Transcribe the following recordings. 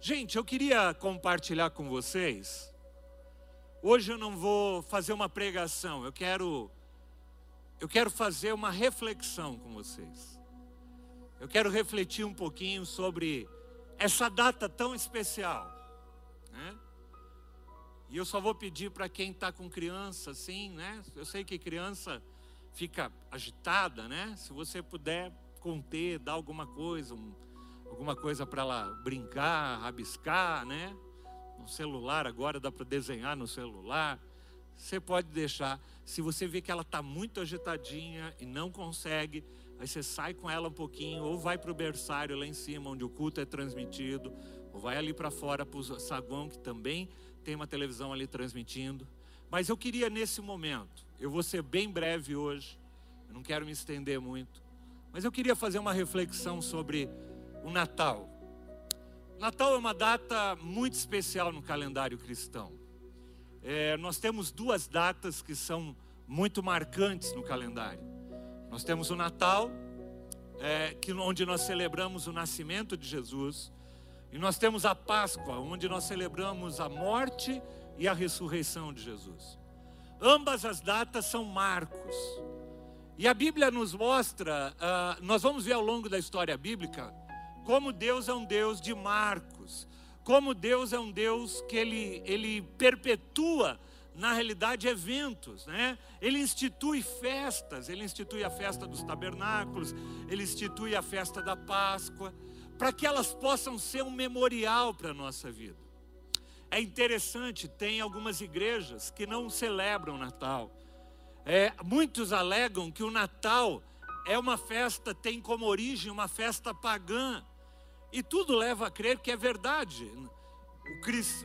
Gente, eu queria compartilhar com vocês. Hoje eu não vou fazer uma pregação, eu quero eu quero fazer uma reflexão com vocês. Eu quero refletir um pouquinho sobre essa data tão especial. Né? E eu só vou pedir para quem está com criança, assim, né? Eu sei que criança fica agitada, né? Se você puder conter, dar alguma coisa, um, alguma coisa para ela brincar, rabiscar, né? No celular agora dá para desenhar no celular. Você pode deixar. Se você vê que ela está muito agitadinha e não consegue, aí você sai com ela um pouquinho, ou vai para o berçário lá em cima, onde o culto é transmitido, ou vai ali para fora para o saguão, que também tem uma televisão ali transmitindo. Mas eu queria nesse momento, eu vou ser bem breve hoje, eu não quero me estender muito, mas eu queria fazer uma reflexão sobre o Natal. Natal é uma data muito especial no calendário cristão. É, nós temos duas datas que são muito marcantes no calendário. Nós temos o Natal, é, que, onde nós celebramos o nascimento de Jesus, e nós temos a Páscoa, onde nós celebramos a morte e a ressurreição de Jesus. Ambas as datas são marcos. E a Bíblia nos mostra, uh, nós vamos ver ao longo da história bíblica, como Deus é um Deus de marcos como Deus é um Deus que ele, ele perpetua, na realidade, eventos, né? Ele institui festas, ele institui a festa dos tabernáculos, ele institui a festa da Páscoa, para que elas possam ser um memorial para a nossa vida. É interessante, tem algumas igrejas que não celebram o Natal. É, muitos alegam que o Natal é uma festa, tem como origem uma festa pagã. E tudo leva a crer que é verdade.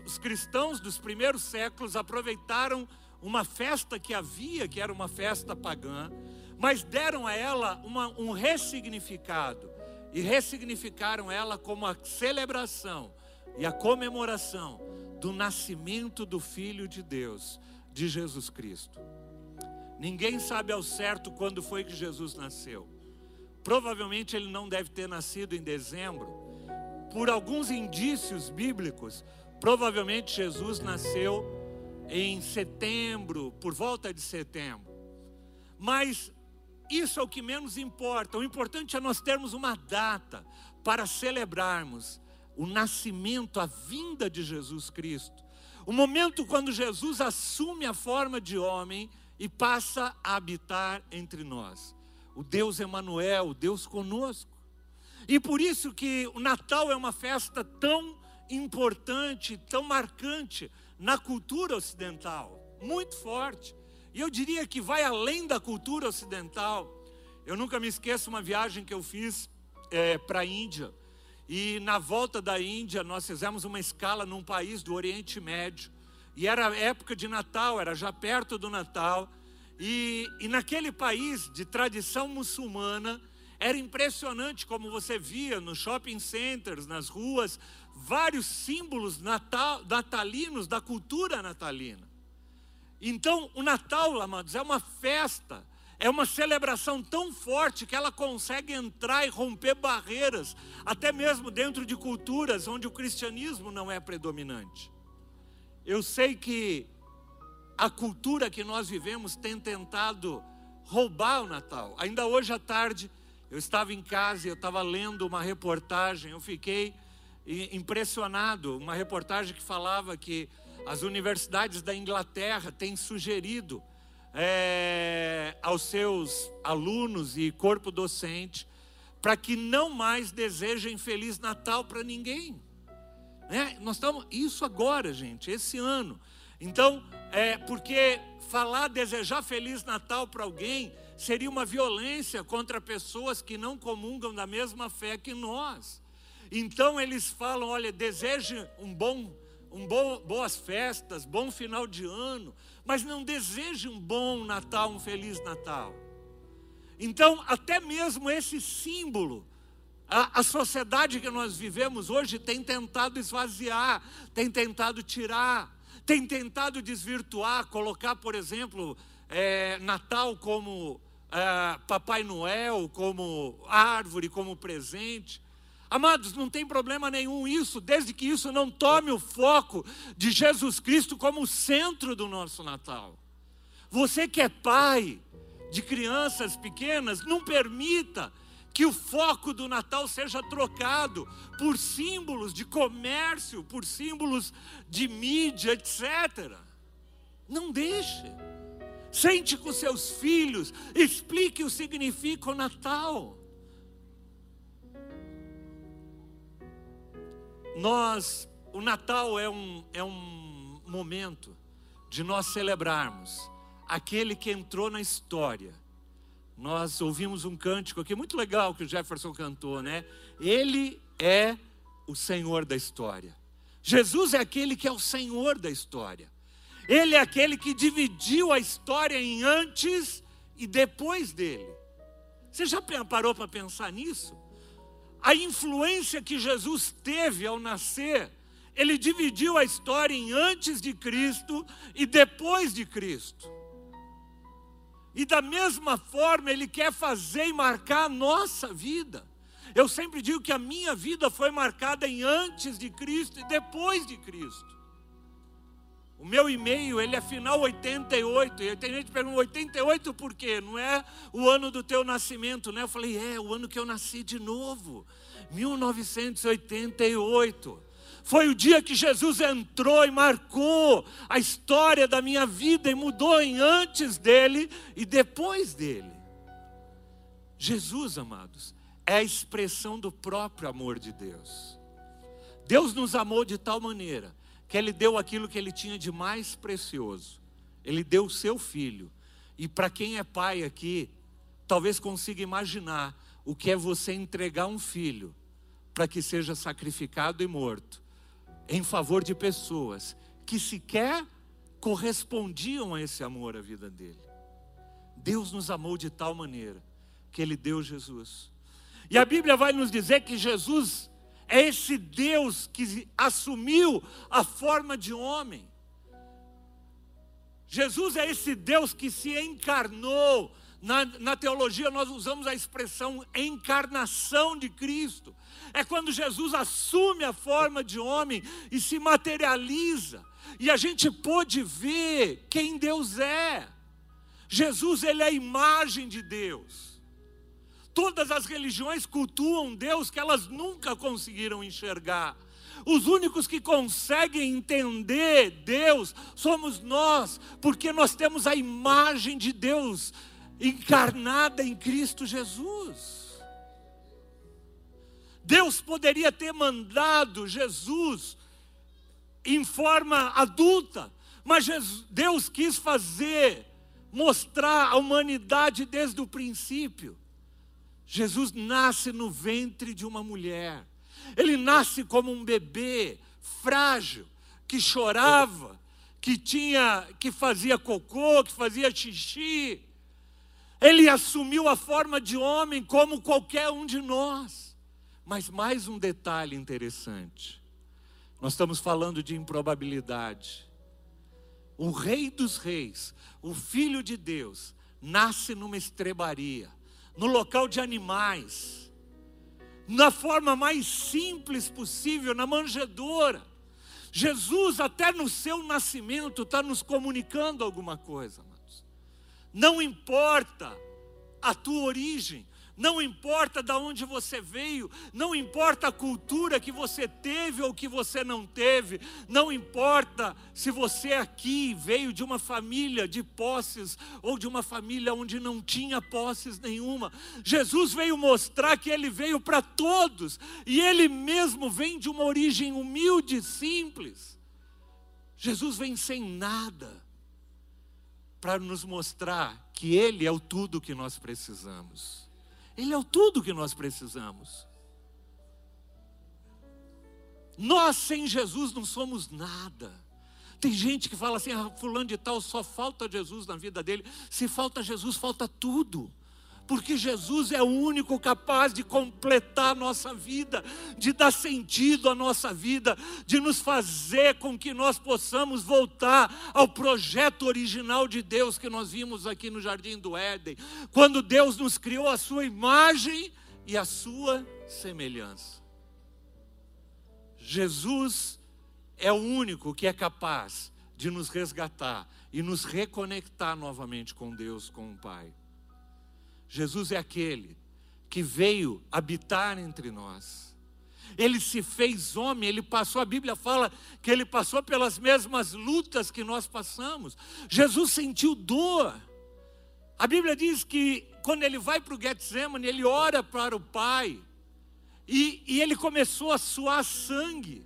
Os cristãos dos primeiros séculos aproveitaram uma festa que havia, que era uma festa pagã, mas deram a ela uma, um ressignificado e ressignificaram ela como a celebração e a comemoração do nascimento do Filho de Deus, de Jesus Cristo. Ninguém sabe ao certo quando foi que Jesus nasceu. Provavelmente ele não deve ter nascido em dezembro, por alguns indícios bíblicos, provavelmente Jesus nasceu em setembro, por volta de setembro. Mas isso é o que menos importa. O importante é nós termos uma data para celebrarmos o nascimento, a vinda de Jesus Cristo. O momento quando Jesus assume a forma de homem e passa a habitar entre nós. O Deus Emanuel, o Deus conosco. E por isso que o Natal é uma festa tão importante, tão marcante na cultura ocidental, muito forte. E eu diria que vai além da cultura ocidental. Eu nunca me esqueço uma viagem que eu fiz é, para a Índia. E na volta da Índia, nós fizemos uma escala num país do Oriente Médio. E era época de Natal, era já perto do Natal. E, e naquele país de tradição muçulmana, era impressionante como você via nos shopping centers, nas ruas, vários símbolos natal, natalinos da cultura natalina. Então, o Natal, amados, é uma festa, é uma celebração tão forte que ela consegue entrar e romper barreiras, até mesmo dentro de culturas onde o cristianismo não é predominante. Eu sei que a cultura que nós vivemos tem tentado roubar o Natal. Ainda hoje à tarde, eu estava em casa e eu estava lendo uma reportagem, eu fiquei impressionado, uma reportagem que falava que as universidades da Inglaterra têm sugerido é, aos seus alunos e corpo docente para que não mais desejem Feliz Natal para ninguém. Né? Nós estamos, isso agora, gente, esse ano. Então, é porque falar, desejar Feliz Natal para alguém seria uma violência contra pessoas que não comungam da mesma fé que nós. Então eles falam: olha, deseje um bom, um bom, boas festas, bom final de ano, mas não deseje um bom Natal, um feliz Natal. Então, até mesmo esse símbolo, a, a sociedade que nós vivemos hoje tem tentado esvaziar, tem tentado tirar, tem tentado desvirtuar, colocar, por exemplo, é, Natal como é, Papai Noel como árvore, como presente. Amados, não tem problema nenhum isso, desde que isso não tome o foco de Jesus Cristo como o centro do nosso Natal. Você que é pai de crianças pequenas, não permita que o foco do Natal seja trocado por símbolos de comércio, por símbolos de mídia, etc. Não deixe. Sente com seus filhos, explique o que significa o Natal. Nós, o Natal é um, é um momento de nós celebrarmos aquele que entrou na história. Nós ouvimos um cântico aqui muito legal que o Jefferson cantou, né? Ele é o Senhor da história. Jesus é aquele que é o Senhor da história. Ele é aquele que dividiu a história em antes e depois dele. Você já parou para pensar nisso? a influência que Jesus teve ao nascer, ele dividiu a história em antes de Cristo e depois de Cristo. E da mesma forma, ele quer fazer e marcar a nossa vida. Eu sempre digo que a minha vida foi marcada em antes de Cristo e depois de Cristo. O meu e-mail, ele é final 88. E tem gente que pergunta, 88 por quê? Não é o ano do teu nascimento, né? Eu falei, é, o ano que eu nasci de novo. 1988. Foi o dia que Jesus entrou e marcou a história da minha vida e mudou em antes dele e depois dele. Jesus, amados, é a expressão do próprio amor de Deus. Deus nos amou de tal maneira que Ele deu aquilo que Ele tinha de mais precioso. Ele deu o seu filho. E para quem é pai aqui, talvez consiga imaginar o que é você entregar um filho para que seja sacrificado e morto em favor de pessoas que sequer correspondiam a esse amor à vida dele. Deus nos amou de tal maneira que Ele deu Jesus. E a Bíblia vai nos dizer que Jesus é esse Deus que assumiu a forma de homem. Jesus é esse Deus que se encarnou. Na, na, teologia, nós usamos a expressão encarnação de Cristo. É quando Jesus assume a forma de homem e se materializa. E a gente pôde ver quem Deus é. Jesus, ele é a imagem de Deus. Todas as religiões cultuam Deus que elas nunca conseguiram enxergar. Os únicos que conseguem entender Deus somos nós, porque nós temos a imagem de Deus encarnada em Cristo Jesus. Deus poderia ter mandado Jesus em forma adulta, mas Deus quis fazer, mostrar a humanidade desde o princípio. Jesus nasce no ventre de uma mulher. Ele nasce como um bebê frágil, que chorava, que tinha, que fazia cocô, que fazia xixi. Ele assumiu a forma de homem como qualquer um de nós. Mas mais um detalhe interessante. Nós estamos falando de improbabilidade. O Rei dos Reis, o Filho de Deus, nasce numa estrebaria no local de animais, na forma mais simples possível, na manjedoura. Jesus, até no seu nascimento, está nos comunicando alguma coisa, amados. Não importa a tua origem, não importa de onde você veio, não importa a cultura que você teve ou que você não teve, não importa se você aqui veio de uma família de posses ou de uma família onde não tinha posses nenhuma. Jesus veio mostrar que ele veio para todos e ele mesmo vem de uma origem humilde e simples. Jesus vem sem nada para nos mostrar que ele é o tudo que nós precisamos. Ele é o tudo que nós precisamos. Nós sem Jesus não somos nada. Tem gente que fala assim, ah, fulano de tal, só falta Jesus na vida dele. Se falta Jesus, falta tudo porque Jesus é o único capaz de completar a nossa vida, de dar sentido à nossa vida, de nos fazer com que nós possamos voltar ao projeto original de Deus que nós vimos aqui no Jardim do Éden, quando Deus nos criou a sua imagem e a sua semelhança. Jesus é o único que é capaz de nos resgatar e nos reconectar novamente com Deus, com o Pai. Jesus é aquele que veio habitar entre nós. Ele se fez homem, ele passou, a Bíblia fala que ele passou pelas mesmas lutas que nós passamos. Jesus sentiu dor. A Bíblia diz que quando ele vai para o Getsemane, ele ora para o Pai. E, e ele começou a suar sangue.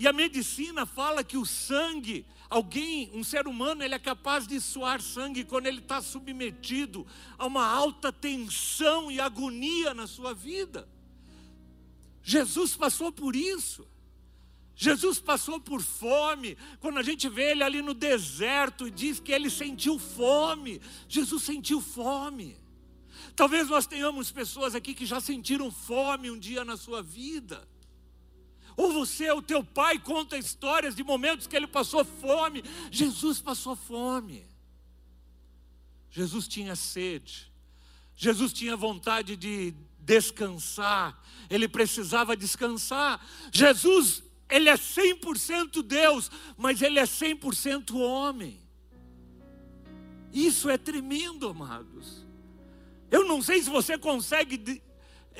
E a medicina fala que o sangue, alguém, um ser humano, ele é capaz de suar sangue quando ele está submetido a uma alta tensão e agonia na sua vida. Jesus passou por isso. Jesus passou por fome. Quando a gente vê ele ali no deserto e diz que ele sentiu fome, Jesus sentiu fome. Talvez nós tenhamos pessoas aqui que já sentiram fome um dia na sua vida. Ou você, o teu pai, conta histórias de momentos que ele passou fome. Jesus passou fome. Jesus tinha sede. Jesus tinha vontade de descansar. Ele precisava descansar. Jesus, ele é 100% Deus, mas ele é 100% homem. Isso é tremendo, amados. Eu não sei se você consegue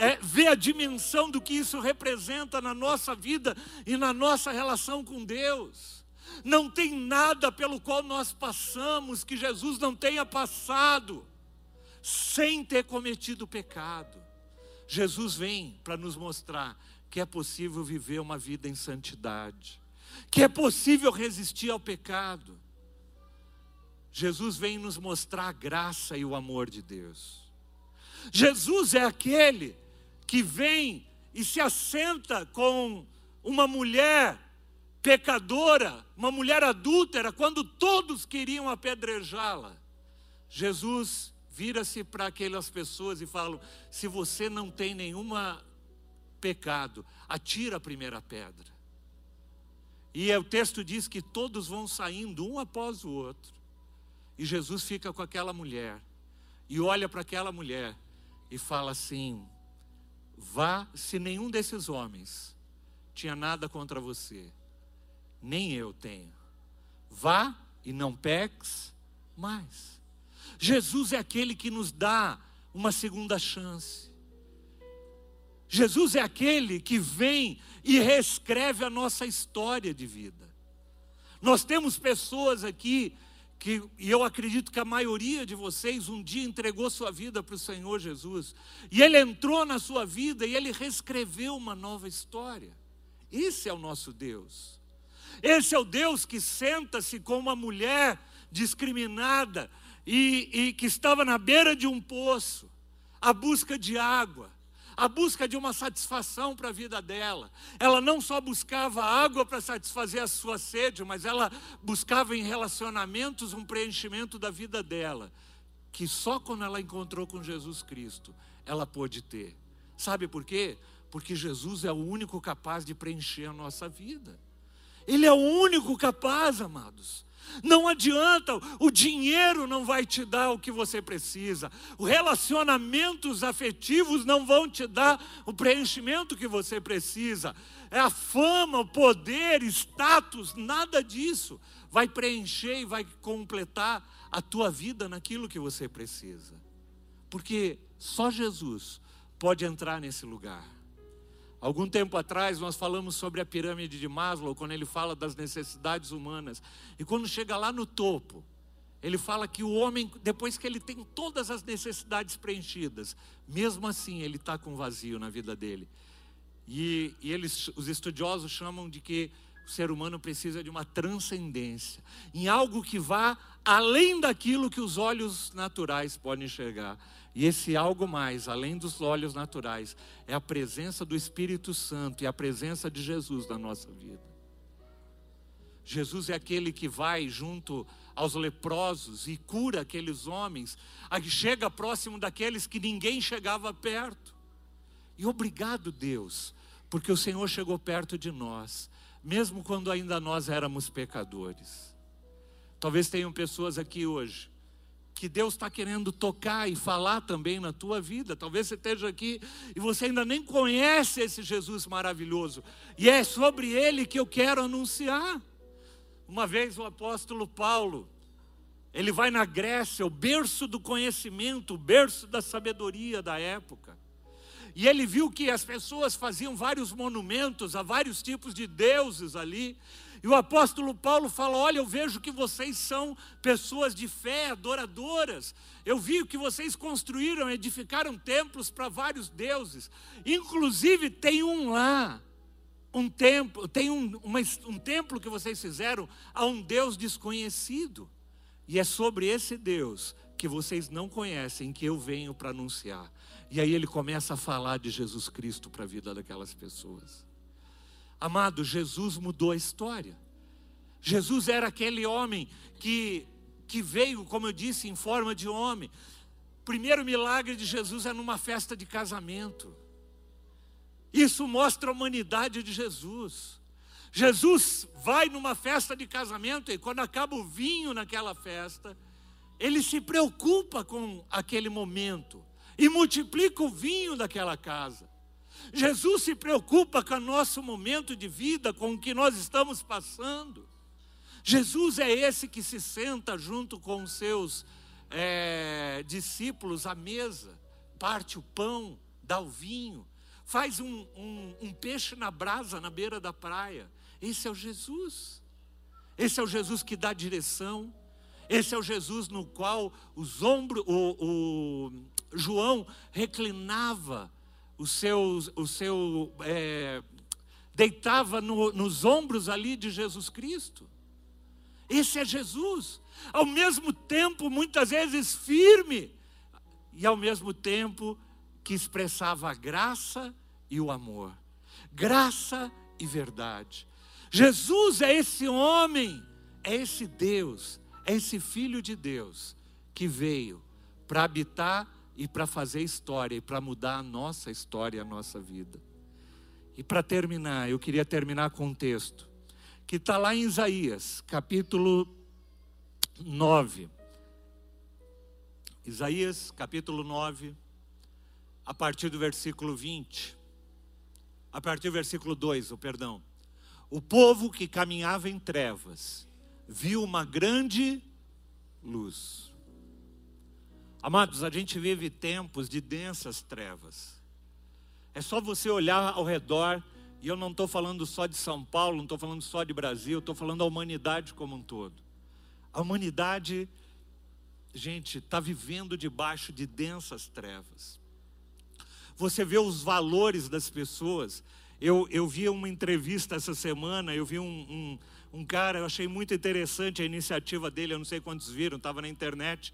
é, ver a dimensão do que isso representa na nossa vida e na nossa relação com Deus. Não tem nada pelo qual nós passamos que Jesus não tenha passado sem ter cometido pecado. Jesus vem para nos mostrar que é possível viver uma vida em santidade, que é possível resistir ao pecado. Jesus vem nos mostrar a graça e o amor de Deus. Jesus é aquele que vem e se assenta com uma mulher pecadora, uma mulher adúltera, quando todos queriam apedrejá-la. Jesus vira-se para aquelas pessoas e fala: se você não tem nenhuma pecado, atira a primeira pedra. E o texto diz que todos vão saindo um após o outro. E Jesus fica com aquela mulher e olha para aquela mulher e fala assim: Vá, se nenhum desses homens tinha nada contra você, nem eu tenho. Vá e não peques mais. Jesus é aquele que nos dá uma segunda chance. Jesus é aquele que vem e reescreve a nossa história de vida. Nós temos pessoas aqui que, e eu acredito que a maioria de vocês um dia entregou sua vida para o Senhor Jesus, e Ele entrou na sua vida e Ele reescreveu uma nova história. Esse é o nosso Deus. Esse é o Deus que senta-se com uma mulher discriminada e, e que estava na beira de um poço, à busca de água a busca de uma satisfação para a vida dela. Ela não só buscava água para satisfazer a sua sede, mas ela buscava em relacionamentos um preenchimento da vida dela, que só quando ela encontrou com Jesus Cristo ela pôde ter. Sabe por quê? Porque Jesus é o único capaz de preencher a nossa vida. Ele é o único capaz, amados. Não adianta, o dinheiro não vai te dar o que você precisa, os relacionamentos afetivos não vão te dar o preenchimento que você precisa, é a fama, o poder, status, nada disso vai preencher e vai completar a tua vida naquilo que você precisa, porque só Jesus pode entrar nesse lugar. Algum tempo atrás nós falamos sobre a pirâmide de Maslow, quando ele fala das necessidades humanas. E quando chega lá no topo, ele fala que o homem, depois que ele tem todas as necessidades preenchidas, mesmo assim ele está com vazio na vida dele. E, e eles, os estudiosos chamam de que o ser humano precisa de uma transcendência, em algo que vá além daquilo que os olhos naturais podem enxergar. E esse algo mais, além dos olhos naturais, é a presença do Espírito Santo e a presença de Jesus na nossa vida. Jesus é aquele que vai junto aos leprosos e cura aqueles homens, chega próximo daqueles que ninguém chegava perto. E obrigado, Deus, porque o Senhor chegou perto de nós, mesmo quando ainda nós éramos pecadores. Talvez tenham pessoas aqui hoje que Deus está querendo tocar e falar também na tua vida. Talvez você esteja aqui e você ainda nem conhece esse Jesus maravilhoso. E é sobre ele que eu quero anunciar. Uma vez o apóstolo Paulo, ele vai na Grécia, o berço do conhecimento, o berço da sabedoria da época. E ele viu que as pessoas faziam vários monumentos a vários tipos de deuses ali. E o apóstolo Paulo fala: Olha, eu vejo que vocês são pessoas de fé, adoradoras. Eu vi que vocês construíram, edificaram templos para vários deuses. Inclusive, tem um lá, um templo, tem um, uma, um templo que vocês fizeram a um Deus desconhecido. E é sobre esse Deus que vocês não conhecem que eu venho para anunciar. E aí ele começa a falar de Jesus Cristo para a vida daquelas pessoas. Amado, Jesus mudou a história. Jesus era aquele homem que, que veio, como eu disse, em forma de homem. O primeiro milagre de Jesus é numa festa de casamento. Isso mostra a humanidade de Jesus. Jesus vai numa festa de casamento e quando acaba o vinho naquela festa, ele se preocupa com aquele momento e multiplica o vinho daquela casa. Jesus se preocupa com o nosso momento de vida, com o que nós estamos passando. Jesus é esse que se senta junto com os seus é, discípulos à mesa, parte o pão, dá o vinho, faz um, um, um peixe na brasa na beira da praia. Esse é o Jesus. Esse é o Jesus que dá direção. Esse é o Jesus no qual os ombros, o, o, João reclinava o seu, o seu é, deitava no, nos ombros ali de Jesus Cristo. Esse é Jesus, ao mesmo tempo, muitas vezes firme, e ao mesmo tempo que expressava a graça e o amor, graça e verdade. Jesus é esse homem, é esse Deus, é esse Filho de Deus que veio para habitar e para fazer história e para mudar a nossa história, a nossa vida. E para terminar, eu queria terminar com um texto que está lá em Isaías, capítulo 9. Isaías, capítulo 9, a partir do versículo 20. A partir do versículo 2, o perdão. O povo que caminhava em trevas viu uma grande luz. Amados, a gente vive tempos de densas trevas. É só você olhar ao redor, e eu não estou falando só de São Paulo, não estou falando só de Brasil, estou falando da humanidade como um todo. A humanidade, gente, está vivendo debaixo de densas trevas. Você vê os valores das pessoas. Eu, eu vi uma entrevista essa semana, eu vi um, um, um cara, eu achei muito interessante a iniciativa dele, eu não sei quantos viram, estava na internet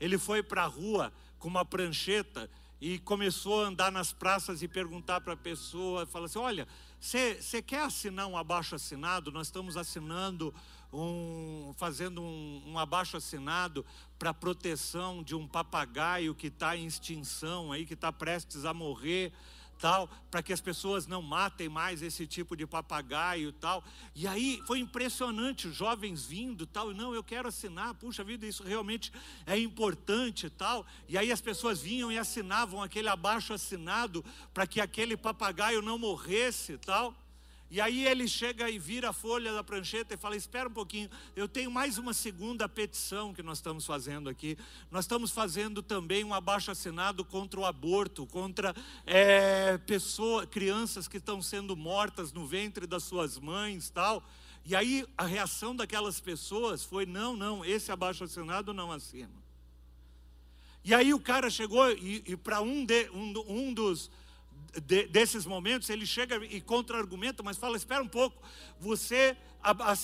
ele foi para a rua com uma prancheta e começou a andar nas praças e perguntar para a pessoa, fala assim, olha, você quer assinar um abaixo assinado? Nós estamos assinando um, fazendo um, um abaixo assinado para proteção de um papagaio que está em extinção aí, que está prestes a morrer tal, para que as pessoas não matem mais esse tipo de papagaio tal. E aí foi impressionante, os jovens vindo tal, não, eu quero assinar, puxa vida, isso realmente é importante tal. E aí as pessoas vinham e assinavam aquele abaixo assinado para que aquele papagaio não morresse tal. E aí ele chega e vira a folha da prancheta e fala: Espera um pouquinho, eu tenho mais uma segunda petição que nós estamos fazendo aqui. Nós estamos fazendo também um abaixo assinado contra o aborto, contra é, pessoas, crianças que estão sendo mortas no ventre das suas mães tal. E aí a reação daquelas pessoas foi: Não, não, esse abaixo assinado não assino. E aí o cara chegou e, e para um, um, um dos de, desses momentos, ele chega e contra-argumenta, mas fala: espera um pouco, você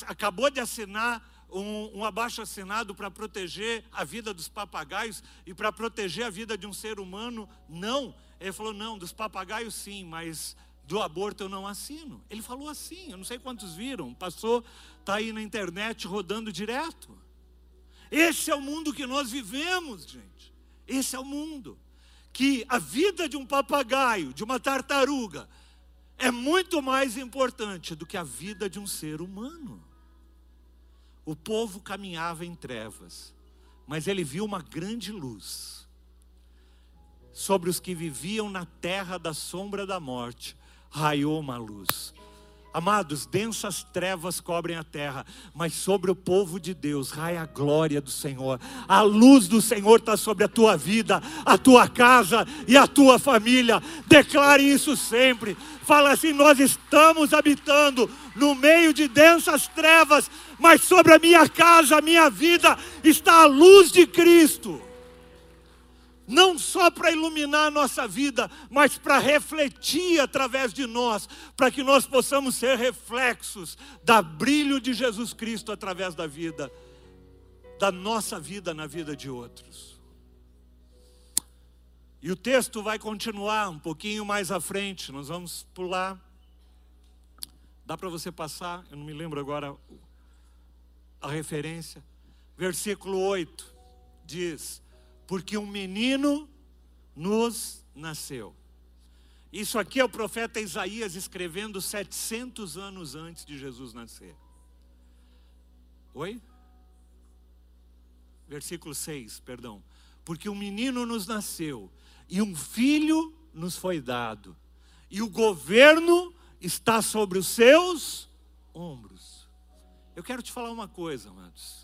acabou de assinar um, um abaixo assinado para proteger a vida dos papagaios e para proteger a vida de um ser humano? Não. Ele falou: não, dos papagaios sim, mas do aborto eu não assino. Ele falou assim, eu não sei quantos viram, passou, está aí na internet rodando direto. Esse é o mundo que nós vivemos, gente. Esse é o mundo que a vida de um papagaio, de uma tartaruga, é muito mais importante do que a vida de um ser humano. O povo caminhava em trevas, mas ele viu uma grande luz sobre os que viviam na terra da sombra da morte, raiou uma luz. Amados, densas trevas cobrem a terra, mas sobre o povo de Deus raia a glória do Senhor. A luz do Senhor está sobre a tua vida, a tua casa e a tua família. Declare isso sempre. Fala assim: nós estamos habitando no meio de densas trevas, mas sobre a minha casa, a minha vida, está a luz de Cristo não só para iluminar a nossa vida, mas para refletir através de nós, para que nós possamos ser reflexos da brilho de Jesus Cristo através da vida, da nossa vida na vida de outros. E o texto vai continuar um pouquinho mais à frente, nós vamos pular. Dá para você passar? Eu não me lembro agora a referência. Versículo 8 diz: porque um menino nos nasceu. Isso aqui é o profeta Isaías escrevendo 700 anos antes de Jesus nascer. Oi? Versículo 6, perdão. Porque um menino nos nasceu e um filho nos foi dado, e o governo está sobre os seus ombros. Eu quero te falar uma coisa, amados.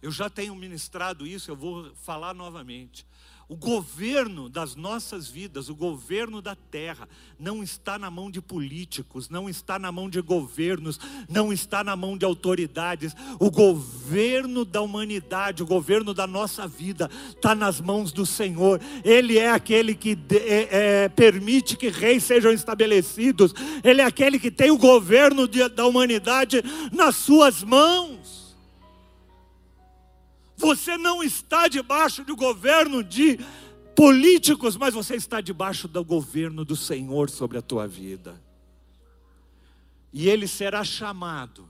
Eu já tenho ministrado isso, eu vou falar novamente. O governo das nossas vidas, o governo da terra, não está na mão de políticos, não está na mão de governos, não está na mão de autoridades. O governo da humanidade, o governo da nossa vida, está nas mãos do Senhor. Ele é aquele que é, é, permite que reis sejam estabelecidos, Ele é aquele que tem o governo de, da humanidade nas suas mãos. Você não está debaixo do governo de políticos, mas você está debaixo do governo do Senhor sobre a tua vida. E ele será chamado.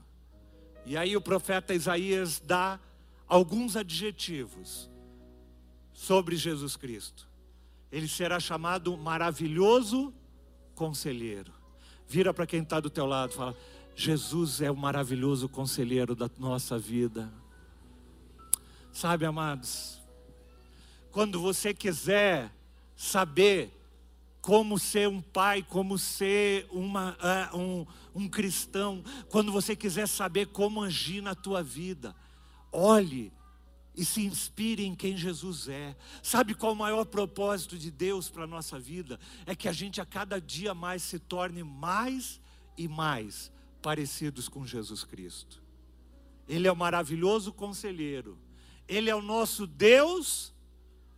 E aí o profeta Isaías dá alguns adjetivos sobre Jesus Cristo. Ele será chamado maravilhoso conselheiro. Vira para quem está do teu lado fala: Jesus é o maravilhoso conselheiro da nossa vida. Sabe, amados, quando você quiser saber como ser um pai, como ser uma, uh, um, um cristão, quando você quiser saber como agir na tua vida, olhe e se inspire em quem Jesus é. Sabe qual o maior propósito de Deus para a nossa vida? É que a gente a cada dia mais se torne mais e mais parecidos com Jesus Cristo. Ele é o maravilhoso conselheiro ele é o nosso Deus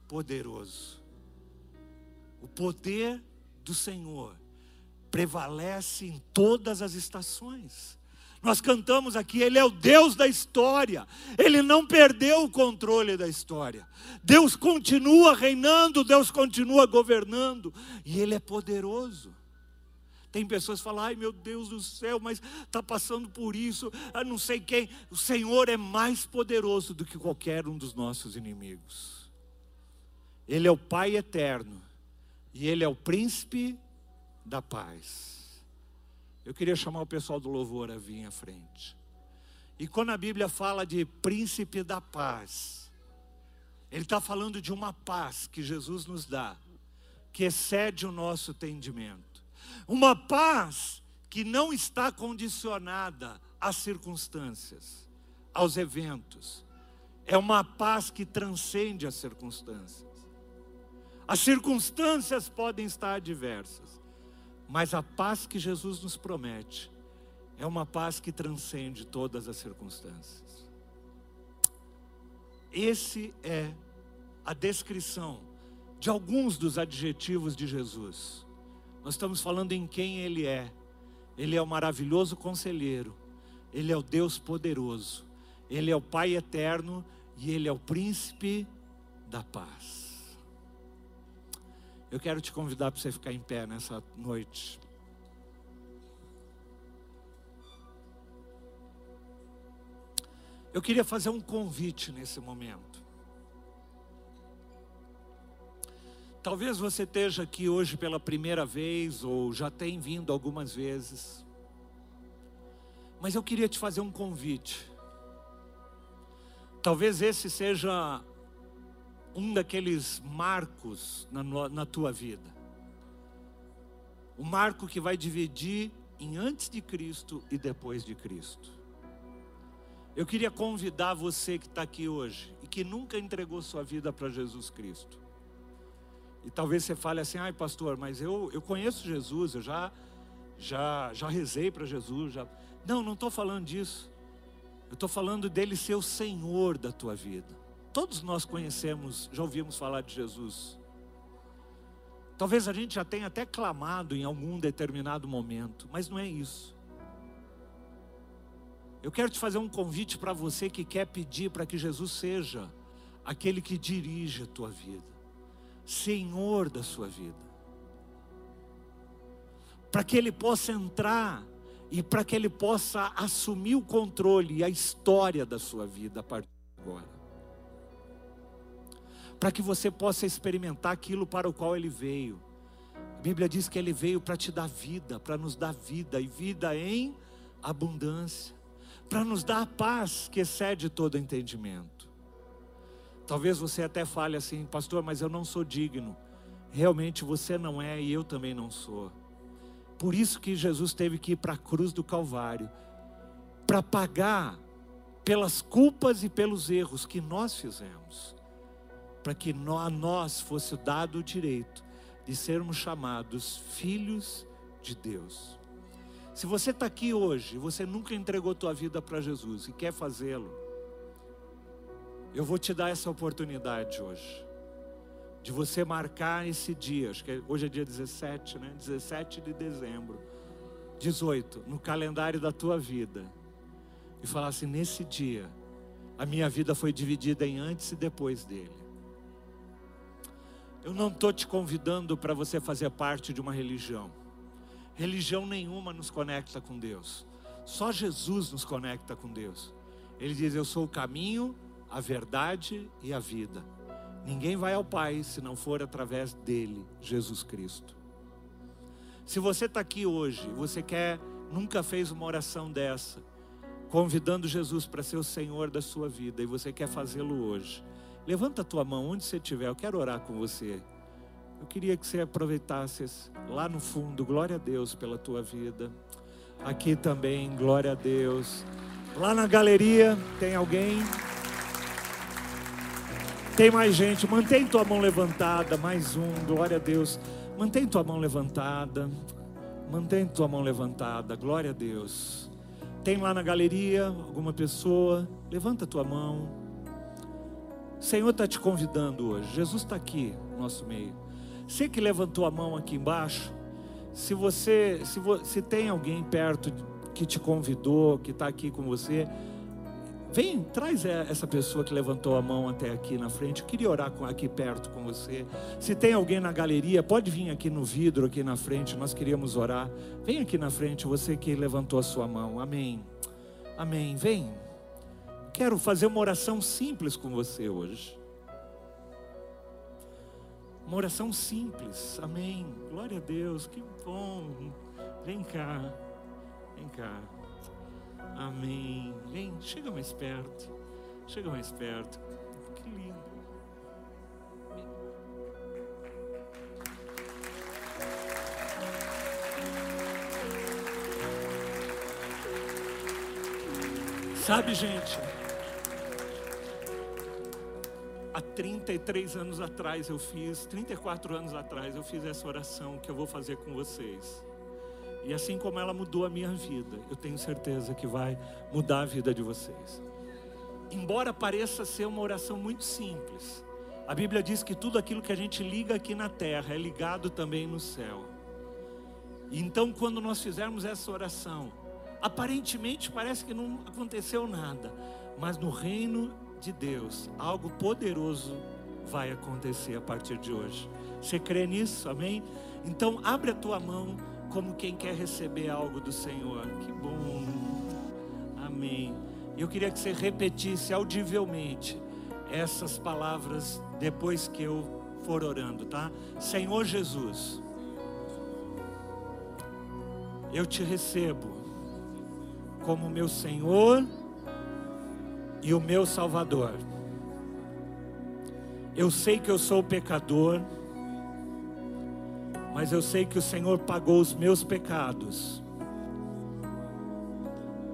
poderoso. O poder do Senhor prevalece em todas as estações. Nós cantamos aqui, Ele é o Deus da história, Ele não perdeu o controle da história. Deus continua reinando, Deus continua governando, e Ele é poderoso. Tem pessoas que falam, ai meu Deus do céu, mas está passando por isso, a não sei quem. O Senhor é mais poderoso do que qualquer um dos nossos inimigos. Ele é o Pai eterno e Ele é o príncipe da paz. Eu queria chamar o pessoal do louvor a vir à frente. E quando a Bíblia fala de príncipe da paz, Ele está falando de uma paz que Jesus nos dá, que excede o nosso entendimento. Uma paz que não está condicionada às circunstâncias, aos eventos. É uma paz que transcende as circunstâncias. As circunstâncias podem estar adversas, mas a paz que Jesus nos promete é uma paz que transcende todas as circunstâncias. Esse é a descrição de alguns dos adjetivos de Jesus. Nós estamos falando em quem Ele é. Ele é o maravilhoso conselheiro, Ele é o Deus poderoso, Ele é o Pai eterno e Ele é o príncipe da paz. Eu quero te convidar para você ficar em pé nessa noite. Eu queria fazer um convite nesse momento. Talvez você esteja aqui hoje pela primeira vez ou já tenha vindo algumas vezes. Mas eu queria te fazer um convite. Talvez esse seja um daqueles marcos na, na tua vida. O marco que vai dividir em antes de Cristo e depois de Cristo. Eu queria convidar você que está aqui hoje e que nunca entregou sua vida para Jesus Cristo. E talvez você fale assim, ai pastor, mas eu, eu conheço Jesus, eu já, já, já rezei para Jesus. Já... Não, não estou falando disso. Eu estou falando dele ser o Senhor da tua vida. Todos nós conhecemos, já ouvimos falar de Jesus. Talvez a gente já tenha até clamado em algum determinado momento, mas não é isso. Eu quero te fazer um convite para você que quer pedir para que Jesus seja aquele que dirige a tua vida, Senhor da sua vida. Para que Ele possa entrar e para que Ele possa assumir o controle e a história da sua vida a partir de agora para que você possa experimentar aquilo para o qual ele veio. A Bíblia diz que ele veio para te dar vida, para nos dar vida e vida em abundância, para nos dar a paz que excede todo entendimento. Talvez você até fale assim, pastor, mas eu não sou digno. Realmente você não é e eu também não sou. Por isso que Jesus teve que ir para a cruz do Calvário para pagar pelas culpas e pelos erros que nós fizemos para que a nós fosse dado o direito de sermos chamados filhos de Deus. Se você está aqui hoje, você nunca entregou tua vida para Jesus e quer fazê-lo, eu vou te dar essa oportunidade hoje, de você marcar esse dia, acho que hoje é dia 17, né? 17 de dezembro, 18, no calendário da tua vida, e falar assim: nesse dia, a minha vida foi dividida em antes e depois dele. Eu não estou te convidando para você fazer parte de uma religião. Religião nenhuma nos conecta com Deus. Só Jesus nos conecta com Deus. Ele diz: Eu sou o caminho, a verdade e a vida. Ninguém vai ao Pai se não for através dele, Jesus Cristo. Se você está aqui hoje, você quer, nunca fez uma oração dessa, convidando Jesus para ser o Senhor da sua vida, e você quer fazê-lo hoje, Levanta a tua mão onde você estiver, eu quero orar com você. Eu queria que você aproveitasse lá no fundo, glória a Deus pela tua vida. Aqui também, glória a Deus. Lá na galeria, tem alguém? Tem mais gente, mantém tua mão levantada, mais um, glória a Deus. Mantém tua mão levantada, mantém tua mão levantada, glória a Deus. Tem lá na galeria alguma pessoa? Levanta tua mão. O Senhor está te convidando hoje. Jesus está aqui no nosso meio. Você que levantou a mão aqui embaixo, se você, se, vo, se tem alguém perto que te convidou, que está aqui com você, vem, traz essa pessoa que levantou a mão até aqui na frente. Eu queria orar aqui perto com você. Se tem alguém na galeria, pode vir aqui no vidro, aqui na frente. Nós queríamos orar. Vem aqui na frente, você que levantou a sua mão. Amém. Amém. Vem. Quero fazer uma oração simples com você hoje. Uma oração simples, amém. Glória a Deus, que bom. Vem cá, vem cá. Amém. Vem, chega mais perto. Chega mais perto. Que lindo. Sabe, gente, há 33 anos atrás eu fiz, 34 anos atrás eu fiz essa oração que eu vou fazer com vocês. E assim como ela mudou a minha vida, eu tenho certeza que vai mudar a vida de vocês. Embora pareça ser uma oração muito simples, a Bíblia diz que tudo aquilo que a gente liga aqui na terra é ligado também no céu. Então, quando nós fizermos essa oração, aparentemente parece que não aconteceu nada, mas no reino de Deus, algo poderoso vai acontecer a partir de hoje. Você crê nisso? Amém? Então abre a tua mão como quem quer receber algo do Senhor. Que bom. Amém. Eu queria que você repetisse audivelmente essas palavras depois que eu for orando, tá? Senhor Jesus, eu te recebo como meu Senhor e o meu Salvador. Eu sei que eu sou pecador, mas eu sei que o Senhor pagou os meus pecados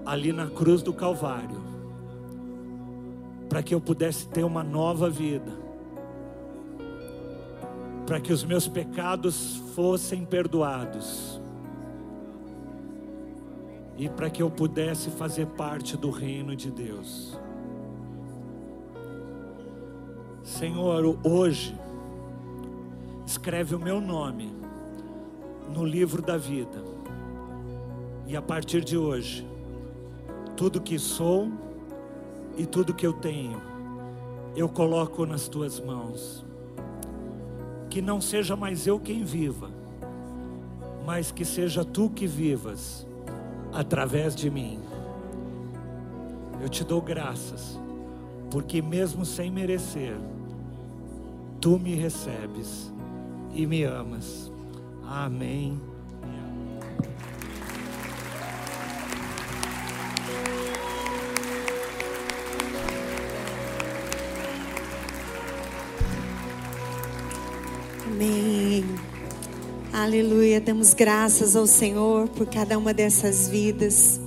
ali na cruz do Calvário, para que eu pudesse ter uma nova vida, para que os meus pecados fossem perdoados e para que eu pudesse fazer parte do reino de Deus. Senhor, hoje, escreve o meu nome no livro da vida, e a partir de hoje, tudo que sou e tudo que eu tenho, eu coloco nas tuas mãos. Que não seja mais eu quem viva, mas que seja tu que vivas através de mim. Eu te dou graças, porque mesmo sem merecer, tu me recebes e me amas. Amém. Amém. Aleluia. Damos graças ao Senhor por cada uma dessas vidas.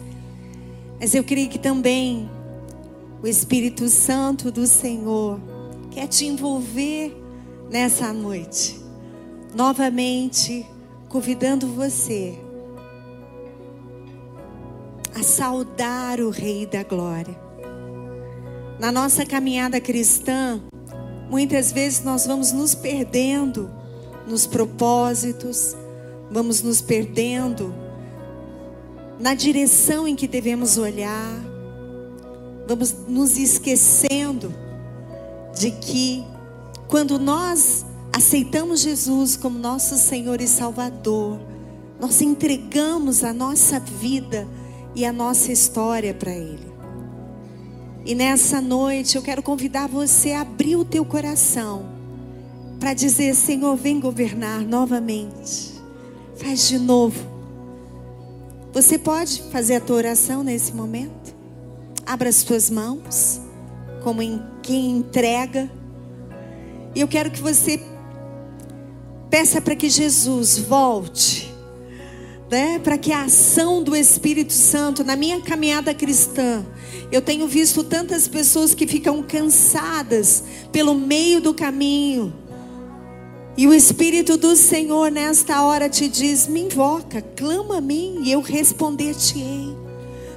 Mas eu creio que também o Espírito Santo do Senhor quer te envolver nessa noite. Novamente, convidando você a saudar o Rei da Glória. Na nossa caminhada cristã, muitas vezes nós vamos nos perdendo nos propósitos, vamos nos perdendo na direção em que devemos olhar, vamos nos esquecendo de que quando nós aceitamos Jesus como nosso Senhor e Salvador, nós entregamos a nossa vida e a nossa história para Ele. E nessa noite eu quero convidar você a abrir o teu coração para dizer: Senhor, vem governar novamente. Faz de novo. Você pode fazer a tua oração nesse momento? Abra as tuas mãos, como em quem entrega e eu quero que você peça para que Jesus volte, né? Para que a ação do Espírito Santo na minha caminhada cristã, eu tenho visto tantas pessoas que ficam cansadas pelo meio do caminho. E o Espírito do Senhor nesta hora te diz: me invoca, clama a mim e eu responder-te-ei.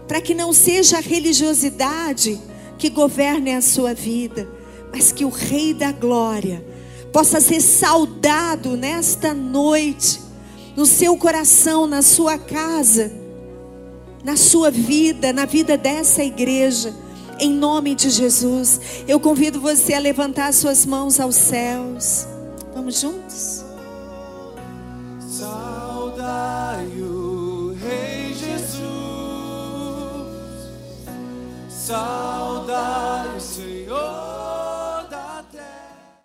Para que não seja a religiosidade que governe a sua vida mas que o Rei da Glória possa ser saudado nesta noite, no seu coração, na sua casa, na sua vida, na vida dessa igreja. Em nome de Jesus, eu convido você a levantar suas mãos aos céus. Vamos juntos? Saudai o Rei Jesus, saudai o Senhor.